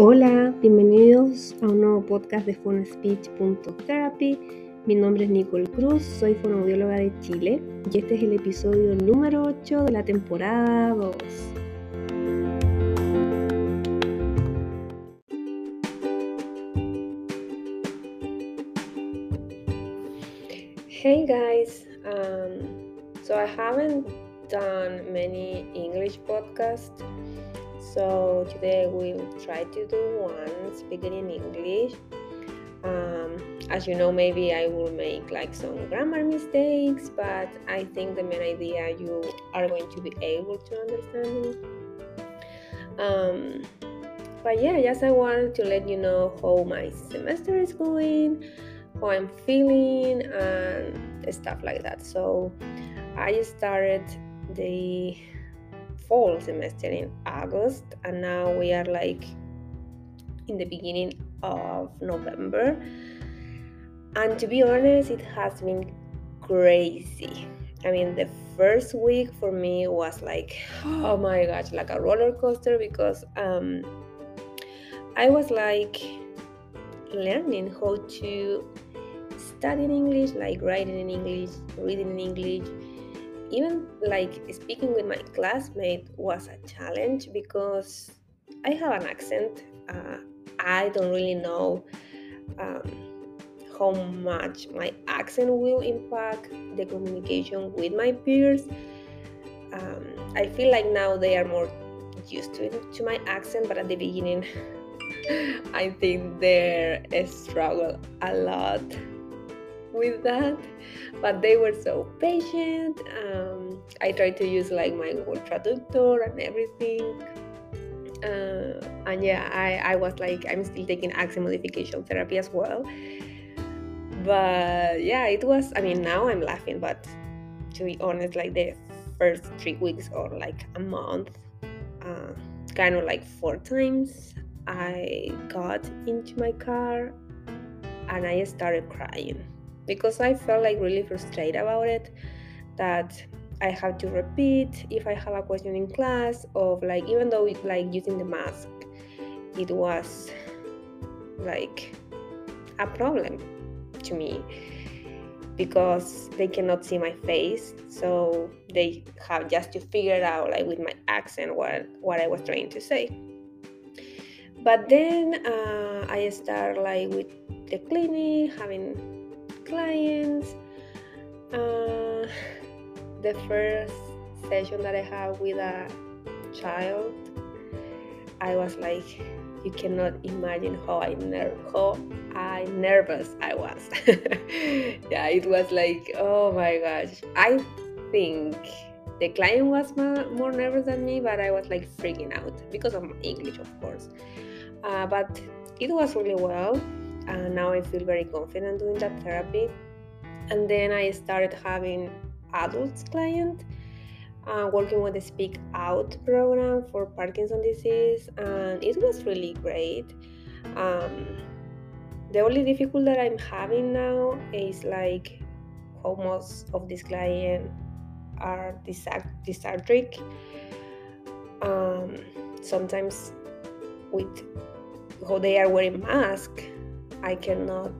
Hola, bienvenidos a un nuevo podcast de PhoneSpeech.therapy. Mi nombre es Nicole Cruz, soy fonoaudióloga de Chile y este es el episodio número 8 de la temporada 2. Hey guys, um, so I haven't done many English podcasts so today we'll try to do one speaking in English. Um, as you know, maybe I will make like some grammar mistakes, but I think the main idea you are going to be able to understand. Um, but yeah, just I wanted to let you know how my semester is going, how I'm feeling, and stuff like that. So I started the fall semester in August, and now we are like in the beginning of November. And to be honest, it has been crazy. I mean, the first week for me was like, oh my gosh, like a roller coaster because um, I was like learning how to study in English, like writing in English, reading in English, even like speaking with my classmate was a challenge because I have an accent. Uh, I don't really know um, how much my accent will impact the communication with my peers. Um, I feel like now they are more used to to my accent, but at the beginning, I think they struggle a lot with that but they were so patient. Um, i tried to use like my google traductor and everything. Uh, and yeah I, I was like i'm still taking accent modification therapy as well. But yeah it was i mean now i'm laughing but to be honest like the first three weeks or like a month uh, kind of like four times i got into my car and i started crying because I felt like really frustrated about it that I have to repeat if I have a question in class of like even though it like using the mask it was like a problem to me because they cannot see my face so they have just to figure it out like with my accent what what I was trying to say. But then uh, I start like with the clinic having clients. Uh, the first session that I had with a child, I was like, you cannot imagine how I ner- how I nervous I was. yeah, it was like, oh my gosh. I think the client was more nervous than me, but I was like freaking out because of English, of course. Uh, but it was really well and now I feel very confident doing that therapy. And then I started having adults client, uh, working with the Speak Out program for Parkinson disease, and it was really great. Um, the only difficulty that I'm having now is like how most of these clients are dysarthric. Um, sometimes with how they are wearing masks I cannot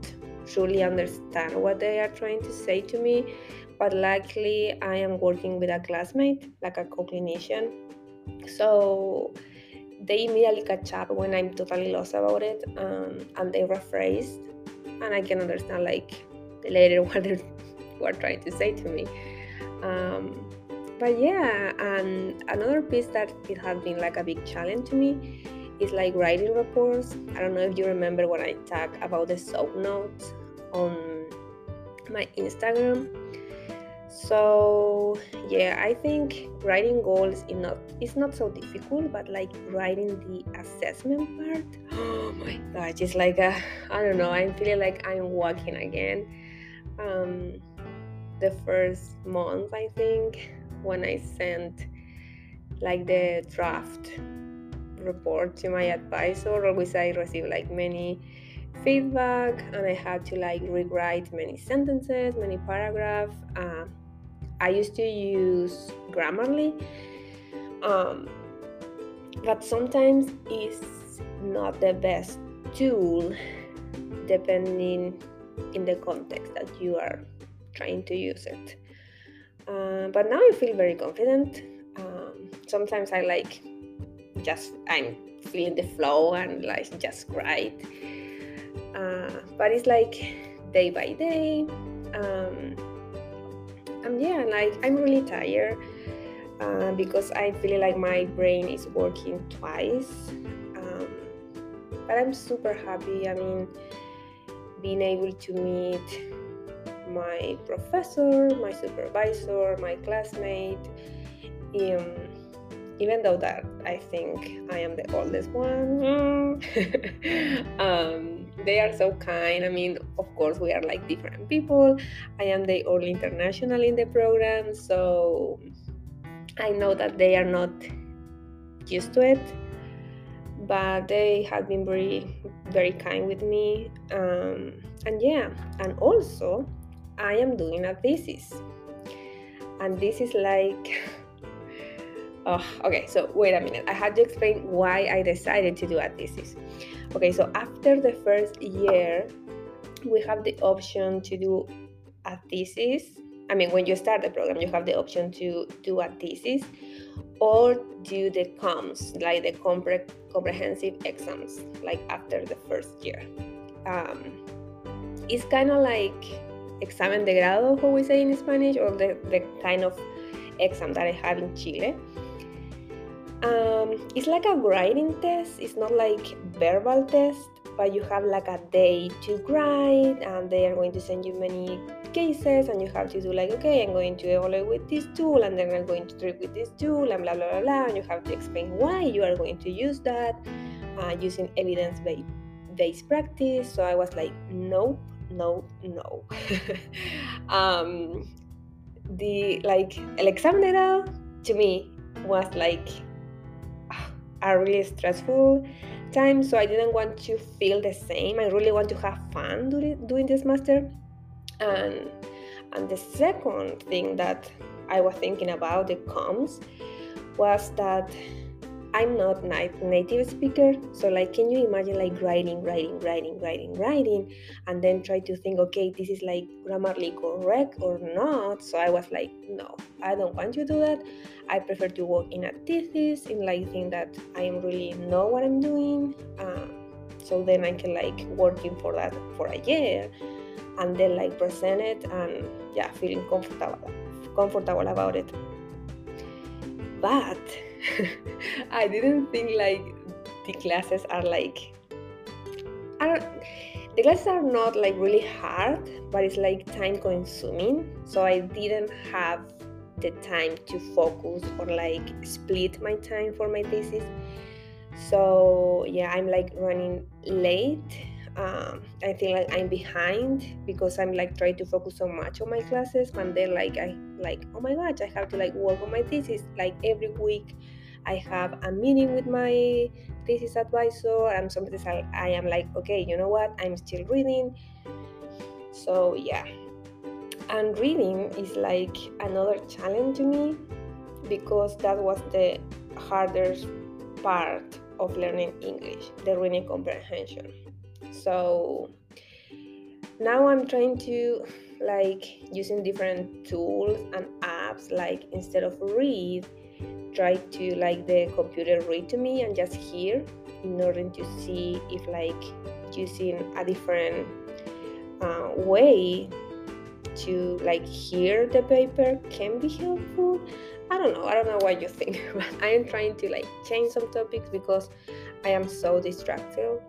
truly understand what they are trying to say to me. But luckily, I am working with a classmate, like a co clinician. So they immediately catch up when I'm totally lost about it um, and they rephrase. And I can understand, like, later what they're what trying to say to me. Um, but yeah, and another piece that it has been like a big challenge to me is like writing reports. I don't know if you remember when I talked about the soap notes on my Instagram. So yeah, I think writing goals is not it's not so difficult, but like writing the assessment part, oh my gosh, it's like a I don't know. I'm feeling like I'm walking again. Um, the first month, I think, when I sent like the draft report to my advisor always i receive like many feedback and i had to like rewrite many sentences many paragraphs uh, i used to use grammarly um, but sometimes it's not the best tool depending in the context that you are trying to use it. Uh, but now I feel very confident. Um, sometimes I like just I'm feeling the flow and like just write. Uh, but it's like day by day. Um, and yeah, like I'm really tired uh, because I feel like my brain is working twice. Um, but I'm super happy. I mean, being able to meet my professor, my supervisor, my classmate. Um, even though that I think I am the oldest one, um, they are so kind. I mean, of course, we are like different people. I am the only international in the program, so I know that they are not used to it, but they have been very, very kind with me. Um, and yeah, and also I am doing a thesis. And this is like, oh, okay, so wait a minute. I had to explain why I decided to do a thesis. Okay, so after the first year, we have the option to do a thesis. I mean, when you start the program, you have the option to do a thesis or do the comps, like the compre- comprehensive exams, like after the first year. Um, it's kind of like examen de grado, how we say in Spanish, or the, the kind of exam that I have in Chile. Um, it's like a writing test. It's not like verbal test, but you have like a day to write, and they are going to send you many cases, and you have to do like, okay, I'm going to evaluate with this tool, and then I'm going to treat with this tool, and blah blah blah blah. And you have to explain why you are going to use that uh, using evidence-based practice. So I was like, nope, no, no. um, the like el to me was like a really stressful time, so I didn't want to feel the same. I really want to have fun doing doing this master, and and the second thing that I was thinking about the comps was that I'm not native speaker, so like, can you imagine like writing, writing, writing, writing, writing, and then try to think, okay, this is like grammarly correct or not? So I was like, no, I don't want to do that. I prefer to work in a thesis, in like think that I am really know what I'm doing. Uh, so then I can like working for that for a year, and then like present it and yeah, feeling comfortable, comfortable about it. But I didn't think like the classes are like are the classes are not like really hard, but it's like time consuming. So I didn't have the time to focus or like split my time for my thesis. So yeah, I'm like running late um, I feel like I'm behind because I'm like trying to focus so much on my classes, and then like I like oh my gosh, I have to like work on my thesis. Like every week, I have a meeting with my thesis advisor, and sometimes I, I am like, okay, you know what, I'm still reading. So yeah, and reading is like another challenge to me because that was the hardest part of learning English, the reading comprehension so now i'm trying to like using different tools and apps like instead of read try to like the computer read to me and just hear in order to see if like using a different uh, way to like hear the paper can be helpful. I don't know i don't know what you think but i am trying to like change some topics because i am so distracted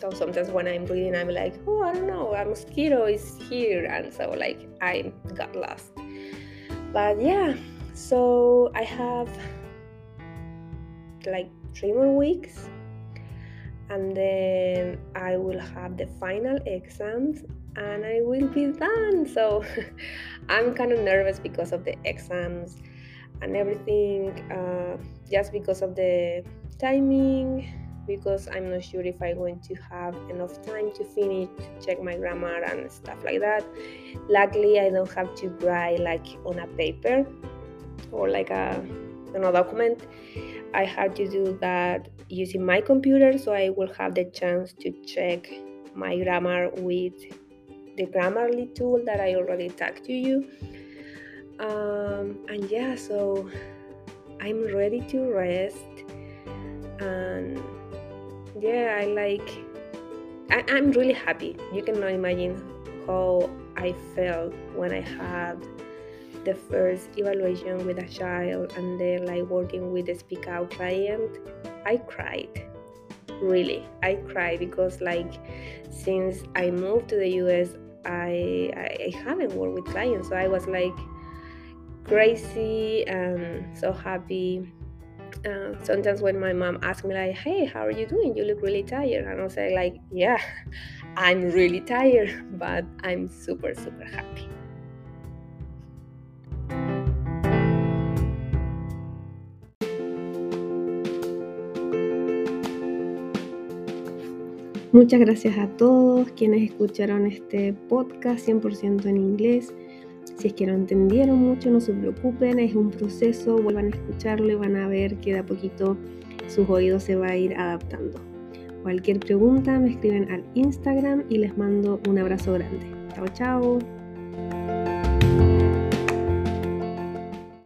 so sometimes when I'm reading, I'm like, oh, I don't know, a mosquito is here. And so, like, I got lost. But yeah, so I have like three more weeks. And then I will have the final exams and I will be done. So I'm kind of nervous because of the exams and everything, uh, just because of the timing because I'm not sure if I'm going to have enough time to finish, to check my grammar and stuff like that. Luckily, I don't have to write like on a paper or like a a document. I had to do that using my computer, so I will have the chance to check my grammar with the Grammarly tool that I already tagged to you. Um, and yeah, so I'm ready to rest. And yeah, I like, I, I'm really happy. You cannot imagine how I felt when I had the first evaluation with a child and then like working with the speak out client. I cried really i cried because like since i moved to the us i i, haven't worked with clients so i was like crazy and so happy uh, sometimes when my mom asks me like hey how are you doing you look really tired. And i'll say like yeah i'm really tired but i'm super super happy. Muchas gracias a todos quienes escucharon este podcast 100% en inglés. Si es que no entendieron mucho, no se preocupen, es un proceso, vuelvan a escucharlo y van a ver que de a poquito sus oídos se va a ir adaptando. Cualquier pregunta me escriben al Instagram y les mando un abrazo grande. Chao, chao.